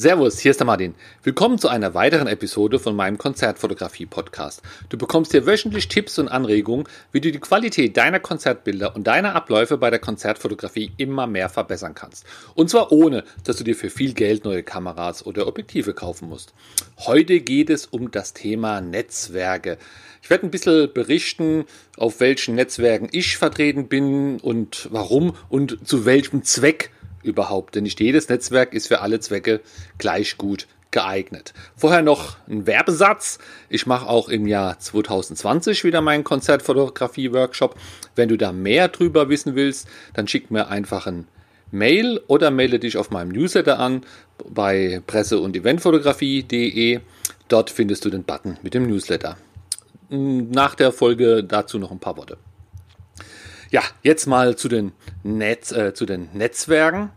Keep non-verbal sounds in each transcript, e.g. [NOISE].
Servus, hier ist der Martin. Willkommen zu einer weiteren Episode von meinem Konzertfotografie-Podcast. Du bekommst hier wöchentlich Tipps und Anregungen, wie du die Qualität deiner Konzertbilder und deiner Abläufe bei der Konzertfotografie immer mehr verbessern kannst. Und zwar ohne, dass du dir für viel Geld neue Kameras oder Objektive kaufen musst. Heute geht es um das Thema Netzwerke. Ich werde ein bisschen berichten, auf welchen Netzwerken ich vertreten bin und warum und zu welchem Zweck überhaupt. Denn nicht jedes Netzwerk ist für alle Zwecke gleich gut geeignet. Vorher noch ein Werbesatz. Ich mache auch im Jahr 2020 wieder meinen Konzertfotografie-Workshop. Wenn du da mehr drüber wissen willst, dann schick mir einfach ein Mail oder melde dich auf meinem Newsletter an bei presse- und eventfotografie.de. Dort findest du den Button mit dem Newsletter. Nach der Folge dazu noch ein paar Worte. Ja, jetzt mal zu den, Netz, äh, zu den Netzwerken.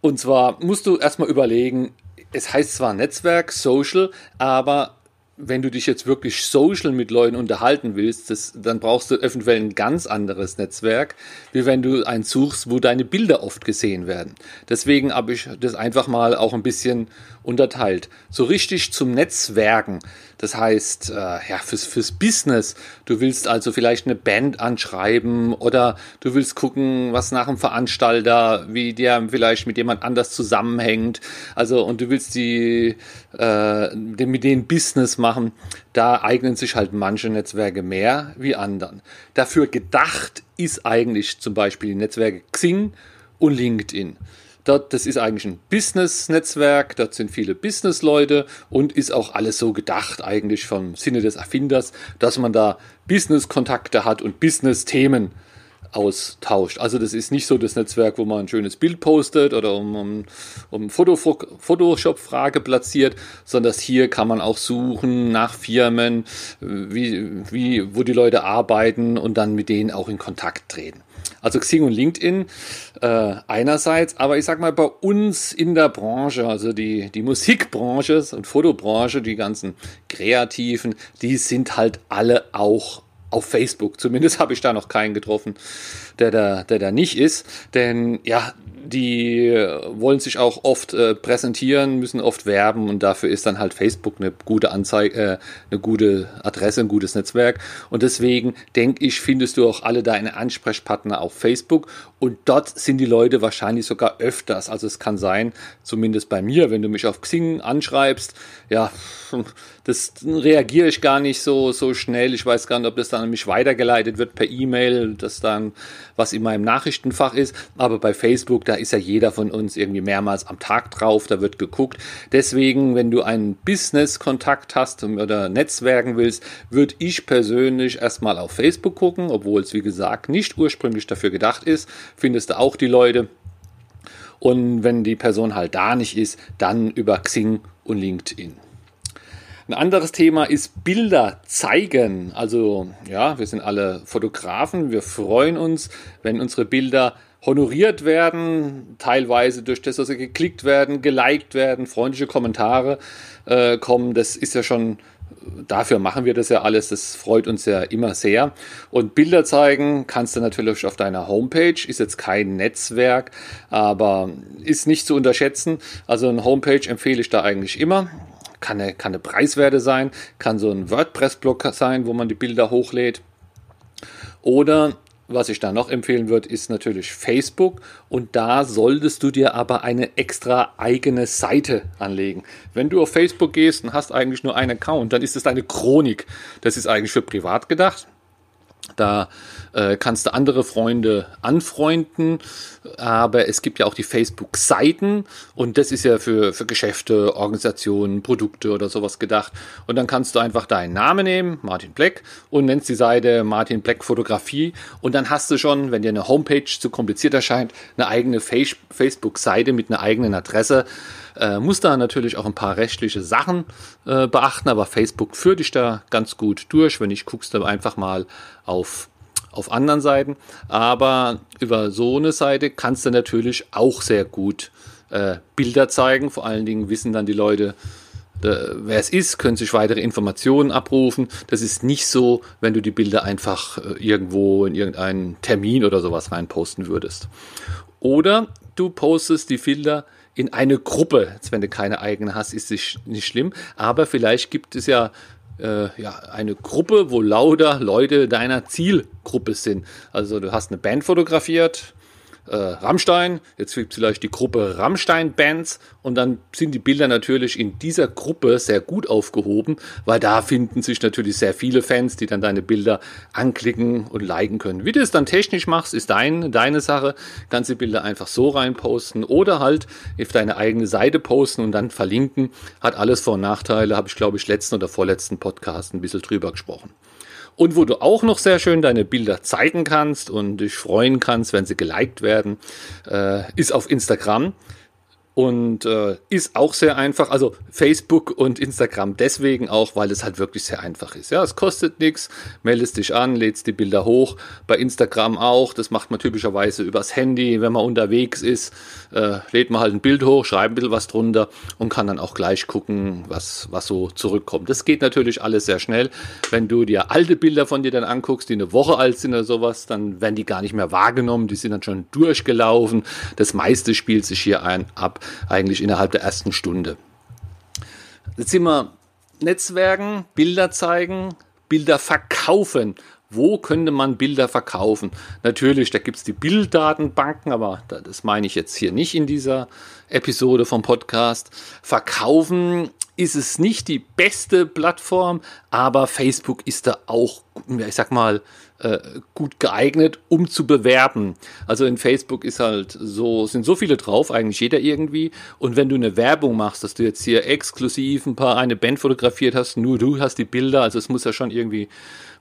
Und zwar musst du erstmal überlegen, es heißt zwar Netzwerk, Social, aber wenn du dich jetzt wirklich social mit Leuten unterhalten willst, das, dann brauchst du eventuell ein ganz anderes Netzwerk, wie wenn du eins suchst, wo deine Bilder oft gesehen werden. Deswegen habe ich das einfach mal auch ein bisschen unterteilt. So richtig zum Netzwerken, das heißt, äh, ja, fürs, fürs Business, du willst also vielleicht eine Band anschreiben oder du willst gucken, was nach dem Veranstalter, wie der vielleicht mit jemand anders zusammenhängt, also und du willst die, äh, mit denen Business machen, da eignen sich halt manche Netzwerke mehr wie anderen. Dafür gedacht ist eigentlich zum Beispiel die Netzwerke Xing und LinkedIn. Dort, das ist eigentlich ein Business-Netzwerk, dort sind viele Business-Leute und ist auch alles so gedacht eigentlich vom Sinne des Erfinders, dass man da Business-Kontakte hat und Business-Themen austauscht. Also das ist nicht so das Netzwerk, wo man ein schönes Bild postet oder um, um, um Photoshop-Frage platziert, sondern hier kann man auch suchen nach Firmen, wie, wie, wo die Leute arbeiten und dann mit denen auch in Kontakt treten. Also Xing und LinkedIn äh, einerseits, aber ich sag mal bei uns in der Branche, also die, die Musikbranche und Fotobranche, die ganzen Kreativen, die sind halt alle auch auf Facebook. Zumindest habe ich da noch keinen getroffen, der da, der da nicht ist. Denn ja, die wollen sich auch oft äh, präsentieren, müssen oft werben und dafür ist dann halt Facebook eine gute Anzeige, äh, eine gute Adresse, ein gutes Netzwerk. Und deswegen denke ich, findest du auch alle deine Ansprechpartner auf Facebook und dort sind die Leute wahrscheinlich sogar öfters. Also es kann sein, zumindest bei mir, wenn du mich auf Xing anschreibst, ja, [LAUGHS] das reagiere ich gar nicht so, so schnell. Ich weiß gar nicht, ob das dann an mich weitergeleitet wird per E-Mail, dass dann was in meinem Nachrichtenfach ist. Aber bei Facebook, da ist ja jeder von uns irgendwie mehrmals am Tag drauf, da wird geguckt. Deswegen, wenn du einen Business-Kontakt hast oder netzwerken willst, würde ich persönlich erstmal auf Facebook gucken, obwohl es wie gesagt nicht ursprünglich dafür gedacht ist. Findest du auch die Leute. Und wenn die Person halt da nicht ist, dann über Xing und LinkedIn. Ein anderes Thema ist Bilder zeigen. Also ja, wir sind alle Fotografen. Wir freuen uns, wenn unsere Bilder honoriert werden, teilweise durch das, dass sie geklickt werden, geliked werden, freundliche Kommentare äh, kommen. Das ist ja schon, dafür machen wir das ja alles. Das freut uns ja immer sehr. Und Bilder zeigen kannst du natürlich auf deiner Homepage. Ist jetzt kein Netzwerk, aber ist nicht zu unterschätzen. Also eine Homepage empfehle ich da eigentlich immer kann eine, kann eine Preiswerte sein, kann so ein WordPress-Blog sein, wo man die Bilder hochlädt. Oder was ich da noch empfehlen würde, ist natürlich Facebook und da solltest du dir aber eine extra eigene Seite anlegen. Wenn du auf Facebook gehst und hast eigentlich nur einen Account, dann ist es deine Chronik. Das ist eigentlich für privat gedacht. Da äh, kannst du andere Freunde anfreunden, aber es gibt ja auch die Facebook-Seiten und das ist ja für, für Geschäfte, Organisationen, Produkte oder sowas gedacht. Und dann kannst du einfach deinen Namen nehmen, Martin Black, und nennst die Seite Martin Black Fotografie und dann hast du schon, wenn dir eine Homepage zu kompliziert erscheint, eine eigene Facebook-Seite mit einer eigenen Adresse. Äh, muss da natürlich auch ein paar rechtliche Sachen äh, beachten, aber Facebook führt dich da ganz gut durch. Wenn ich guckst du einfach mal auf auf anderen Seiten. Aber über so eine Seite kannst du natürlich auch sehr gut äh, Bilder zeigen. Vor allen Dingen wissen dann die Leute, wer es ist, können sich weitere Informationen abrufen. Das ist nicht so, wenn du die Bilder einfach äh, irgendwo in irgendeinen Termin oder sowas reinposten würdest. Oder du postest die Bilder in eine Gruppe. Jetzt, wenn du keine eigene hast, ist es nicht schlimm. Aber vielleicht gibt es ja äh, ja, eine Gruppe, wo lauter Leute deiner Zielgruppe sind. Also du hast eine Band fotografiert, äh, Rammstein, jetzt gibt es vielleicht die Gruppe Rammstein-Bands und dann sind die Bilder natürlich in dieser Gruppe sehr gut aufgehoben, weil da finden sich natürlich sehr viele Fans, die dann deine Bilder anklicken und liken können. Wie du es dann technisch machst, ist dein, deine Sache. Ganze Bilder einfach so reinposten oder halt auf deine eigene Seite posten und dann verlinken. Hat alles Vor- und Nachteile, habe ich glaube ich letzten oder vorletzten Podcast ein bisschen drüber gesprochen. Und wo du auch noch sehr schön deine Bilder zeigen kannst und dich freuen kannst, wenn sie geliked werden, äh, ist auf Instagram und äh, ist auch sehr einfach. Also Facebook und Instagram deswegen auch, weil es halt wirklich sehr einfach ist. Ja, es kostet nichts, meldest dich an, lädst die Bilder hoch. Bei Instagram auch. Das macht man typischerweise übers Handy, wenn man unterwegs ist, äh, lädt man halt ein Bild hoch, schreibt ein bisschen was drunter und kann dann auch gleich gucken, was was so zurückkommt. Das geht natürlich alles sehr schnell. Wenn du dir alte Bilder von dir dann anguckst, die eine Woche alt sind oder sowas, dann werden die gar nicht mehr wahrgenommen. Die sind dann schon durchgelaufen. Das meiste spielt sich hier ein ab eigentlich innerhalb der ersten Stunde. Jetzt sind wir Netzwerken, Bilder zeigen, Bilder verkaufen. Wo könnte man Bilder verkaufen? Natürlich, da gibt es die Bilddatenbanken, aber das meine ich jetzt hier nicht in dieser Episode vom Podcast. Verkaufen ist es nicht die beste Plattform, aber Facebook ist da auch, ich sag mal, äh, gut geeignet, um zu bewerben. Also in Facebook ist halt so, sind so viele drauf, eigentlich jeder irgendwie. Und wenn du eine Werbung machst, dass du jetzt hier exklusiv ein paar eine Band fotografiert hast, nur du hast die Bilder, also es muss ja schon irgendwie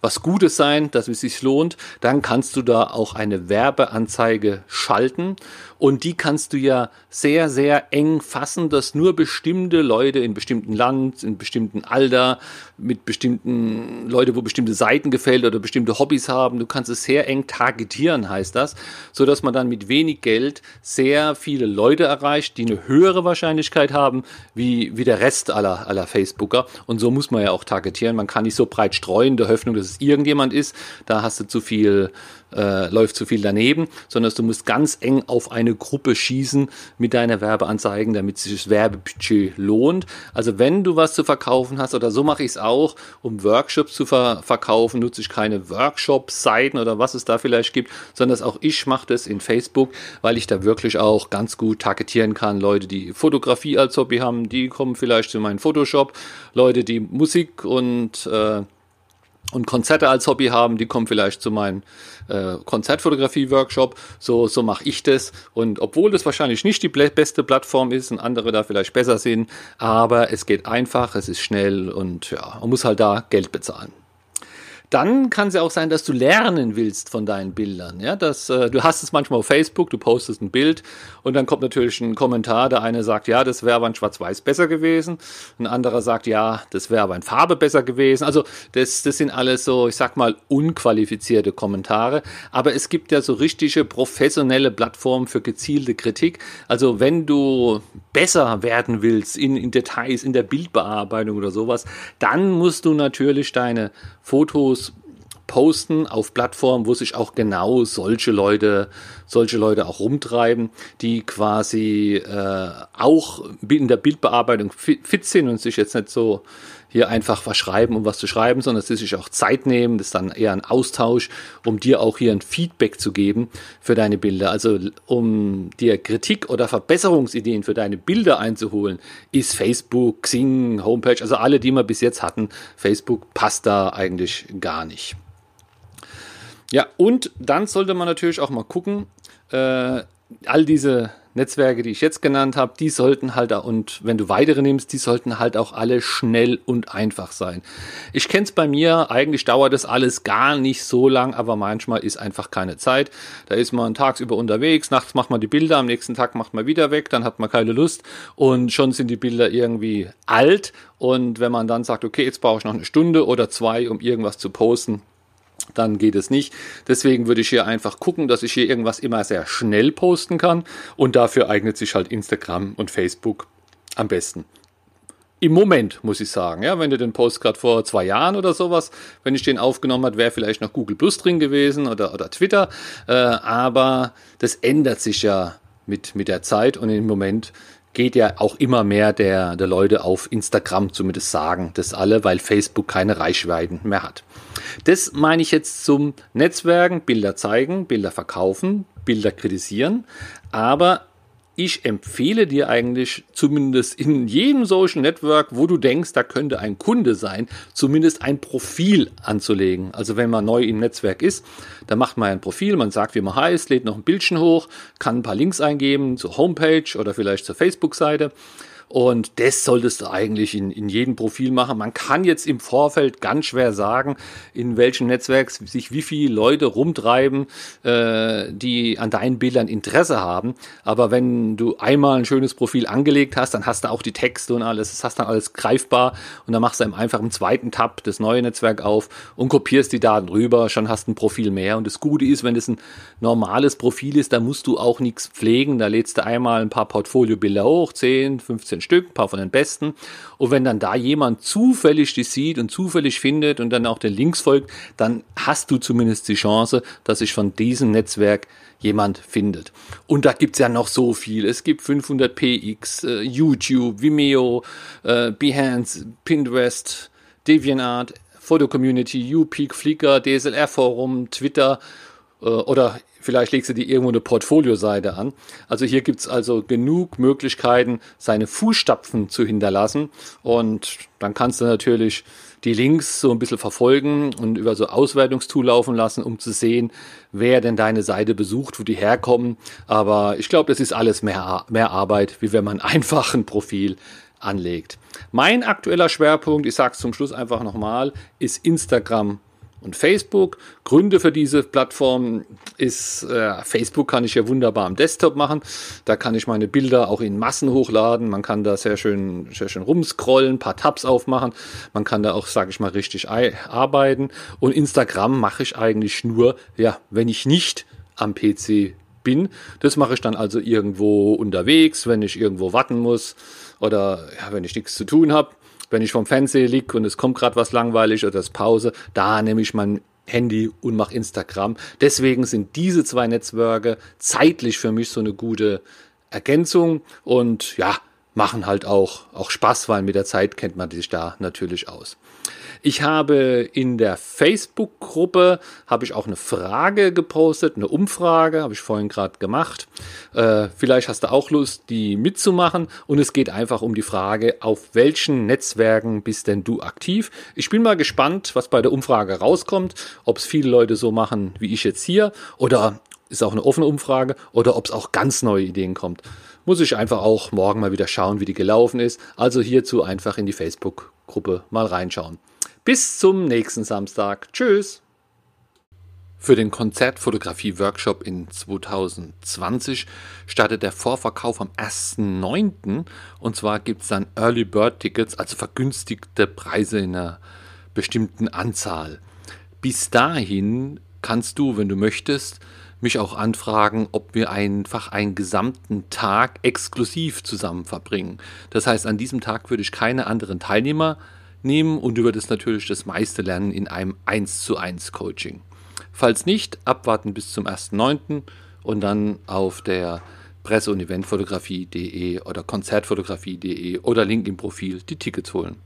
was Gutes sein, dass es sich lohnt, dann kannst du da auch eine Werbeanzeige schalten und die kannst du ja sehr, sehr eng fassen, dass nur bestimmte Leute in bestimmten Land, in bestimmten Alter, mit bestimmten Leute, wo bestimmte Seiten gefällt oder bestimmte Hobbys haben, du kannst es sehr eng targetieren, heißt das, so dass man dann mit wenig Geld sehr viele Leute erreicht, die eine höhere Wahrscheinlichkeit haben, wie, wie der Rest aller, aller Facebooker. Und so muss man ja auch targetieren. Man kann nicht so breit streuen, der Hoffnung, dass es irgendjemand ist, da hast du zu viel, äh, läuft zu viel daneben, sondern du musst ganz eng auf eine Gruppe schießen mit deiner Werbeanzeigen, damit sich das Werbebudget lohnt. Also wenn du was zu verkaufen hast, oder so mache ich es auch, um Workshops zu ver verkaufen, nutze ich keine Workshop-Seiten oder was es da vielleicht gibt, sondern auch ich mache das in Facebook, weil ich da wirklich auch ganz gut targetieren kann. Leute, die Fotografie als Hobby haben, die kommen vielleicht zu meinem Photoshop. Leute, die Musik und äh, und Konzerte als Hobby haben, die kommen vielleicht zu meinem äh, Konzertfotografie-Workshop. So, so mache ich das. Und obwohl das wahrscheinlich nicht die beste Plattform ist und andere da vielleicht besser sind, aber es geht einfach, es ist schnell und ja, man muss halt da Geld bezahlen dann kann es ja auch sein, dass du lernen willst von deinen Bildern. Ja, dass, äh, du hast es manchmal auf Facebook, du postest ein Bild und dann kommt natürlich ein Kommentar. Der eine sagt, ja, das wäre aber in Schwarz-Weiß besser gewesen. Ein anderer sagt, ja, das wäre aber in Farbe besser gewesen. Also das, das sind alles so, ich sag mal, unqualifizierte Kommentare. Aber es gibt ja so richtige professionelle Plattformen für gezielte Kritik. Also wenn du besser werden willst in, in Details, in der Bildbearbeitung oder sowas, dann musst du natürlich deine Fotos posten auf Plattformen, wo sich auch genau solche Leute, solche Leute auch rumtreiben, die quasi äh, auch in der Bildbearbeitung fit sind und sich jetzt nicht so hier einfach was schreiben, um was zu schreiben, sondern sie sich auch Zeit nehmen. Das ist dann eher ein Austausch, um dir auch hier ein Feedback zu geben für deine Bilder. Also um dir Kritik oder Verbesserungsideen für deine Bilder einzuholen, ist Facebook, Xing, Homepage, also alle, die wir bis jetzt hatten, Facebook passt da eigentlich gar nicht. Ja, und dann sollte man natürlich auch mal gucken, äh, all diese Netzwerke, die ich jetzt genannt habe, die sollten halt, und wenn du weitere nimmst, die sollten halt auch alle schnell und einfach sein. Ich kenne es bei mir, eigentlich dauert das alles gar nicht so lang, aber manchmal ist einfach keine Zeit. Da ist man tagsüber unterwegs, nachts macht man die Bilder, am nächsten Tag macht man wieder weg, dann hat man keine Lust und schon sind die Bilder irgendwie alt. Und wenn man dann sagt, okay, jetzt brauche ich noch eine Stunde oder zwei, um irgendwas zu posten, dann geht es nicht. Deswegen würde ich hier einfach gucken, dass ich hier irgendwas immer sehr schnell posten kann und dafür eignet sich halt Instagram und Facebook am besten. Im Moment muss ich sagen, ja, wenn du den Post gerade vor zwei Jahren oder sowas, wenn ich den aufgenommen hat, wäre vielleicht noch Google Plus drin gewesen oder, oder Twitter, äh, aber das ändert sich ja mit, mit der Zeit und im Moment geht ja auch immer mehr der, der Leute auf Instagram zumindest sagen das alle, weil Facebook keine Reichweiten mehr hat. Das meine ich jetzt zum Netzwerken, Bilder zeigen, Bilder verkaufen, Bilder kritisieren, aber ich empfehle dir eigentlich zumindest in jedem Social Network, wo du denkst, da könnte ein Kunde sein, zumindest ein Profil anzulegen. Also wenn man neu im Netzwerk ist, dann macht man ein Profil, man sagt, wie man heißt, lädt noch ein Bildchen hoch, kann ein paar Links eingeben zur Homepage oder vielleicht zur Facebook-Seite und das solltest du eigentlich in, in jedem Profil machen. Man kann jetzt im Vorfeld ganz schwer sagen, in welchem Netzwerk sich wie viele Leute rumtreiben, äh, die an deinen Bildern Interesse haben. Aber wenn du einmal ein schönes Profil angelegt hast, dann hast du auch die Texte und alles, das hast dann alles greifbar und dann machst du einfach im zweiten Tab das neue Netzwerk auf und kopierst die Daten rüber, schon hast du ein Profil mehr. Und das Gute ist, wenn es ein normales Profil ist, da musst du auch nichts pflegen. Da lädst du einmal ein paar Portfoliobilder hoch, 10, 15 Stück, ein paar von den besten. Und wenn dann da jemand zufällig die sieht und zufällig findet und dann auch den Links folgt, dann hast du zumindest die Chance, dass sich von diesem Netzwerk jemand findet. Und da gibt es ja noch so viel. Es gibt 500px, äh, YouTube, Vimeo, äh, Behance, Pinterest, DeviantArt, Photo Community, UPeak, Flickr, DSLR Forum, Twitter äh, oder vielleicht legst du dir irgendwo eine Portfolioseite an. Also hier gibt es also genug Möglichkeiten, seine Fußstapfen zu hinterlassen. Und dann kannst du natürlich die Links so ein bisschen verfolgen und über so Auswertungstool laufen lassen, um zu sehen, wer denn deine Seite besucht, wo die herkommen. Aber ich glaube, das ist alles mehr, mehr Arbeit, wie wenn man [LAUGHS] einfach ein Profil anlegt. Mein aktueller Schwerpunkt, ich sage es zum Schluss einfach nochmal, ist Instagram und Facebook. Gründe für diese Plattform ist, äh, Facebook kann ich ja wunderbar am Desktop machen. Da kann ich meine Bilder auch in Massen hochladen. Man kann da sehr schön, sehr schön rumscrollen, paar Tabs aufmachen. Man kann da auch, sage ich mal, richtig arbeiten. Und Instagram mache ich eigentlich nur, ja, wenn ich nicht am PC bin. Das mache ich dann also irgendwo unterwegs, wenn ich irgendwo warten muss oder ja, wenn ich nichts zu tun habe wenn ich vom Fernseher lieg und es kommt gerade was langweilig oder es Pause, da nehme ich mein Handy und mache Instagram. Deswegen sind diese zwei Netzwerke zeitlich für mich so eine gute Ergänzung und ja, machen halt auch, auch Spaß, weil mit der Zeit kennt man sich da natürlich aus. Ich habe in der Facebook-Gruppe habe ich auch eine Frage gepostet, eine Umfrage, habe ich vorhin gerade gemacht. Äh, vielleicht hast du auch Lust, die mitzumachen. Und es geht einfach um die Frage, auf welchen Netzwerken bist denn du aktiv? Ich bin mal gespannt, was bei der Umfrage rauskommt, ob es viele Leute so machen wie ich jetzt hier oder ist auch eine offene Umfrage oder ob es auch ganz neue Ideen kommt. Muss ich einfach auch morgen mal wieder schauen, wie die gelaufen ist. Also hierzu einfach in die Facebook-Gruppe mal reinschauen. Bis zum nächsten Samstag. Tschüss. Für den Konzertfotografie-Workshop in 2020 startet der Vorverkauf am 1.9. Und zwar gibt es dann Early Bird Tickets, also vergünstigte Preise in einer bestimmten Anzahl. Bis dahin kannst du, wenn du möchtest, mich auch anfragen, ob wir einfach einen gesamten Tag exklusiv zusammen verbringen. Das heißt, an diesem Tag würde ich keine anderen Teilnehmer nehmen und du würdest natürlich das meiste lernen in einem 1 zu 1 Coaching. Falls nicht, abwarten bis zum 1.9. und dann auf der Presse- und Eventfotografie.de oder Konzertfotografie.de oder Link im Profil die Tickets holen.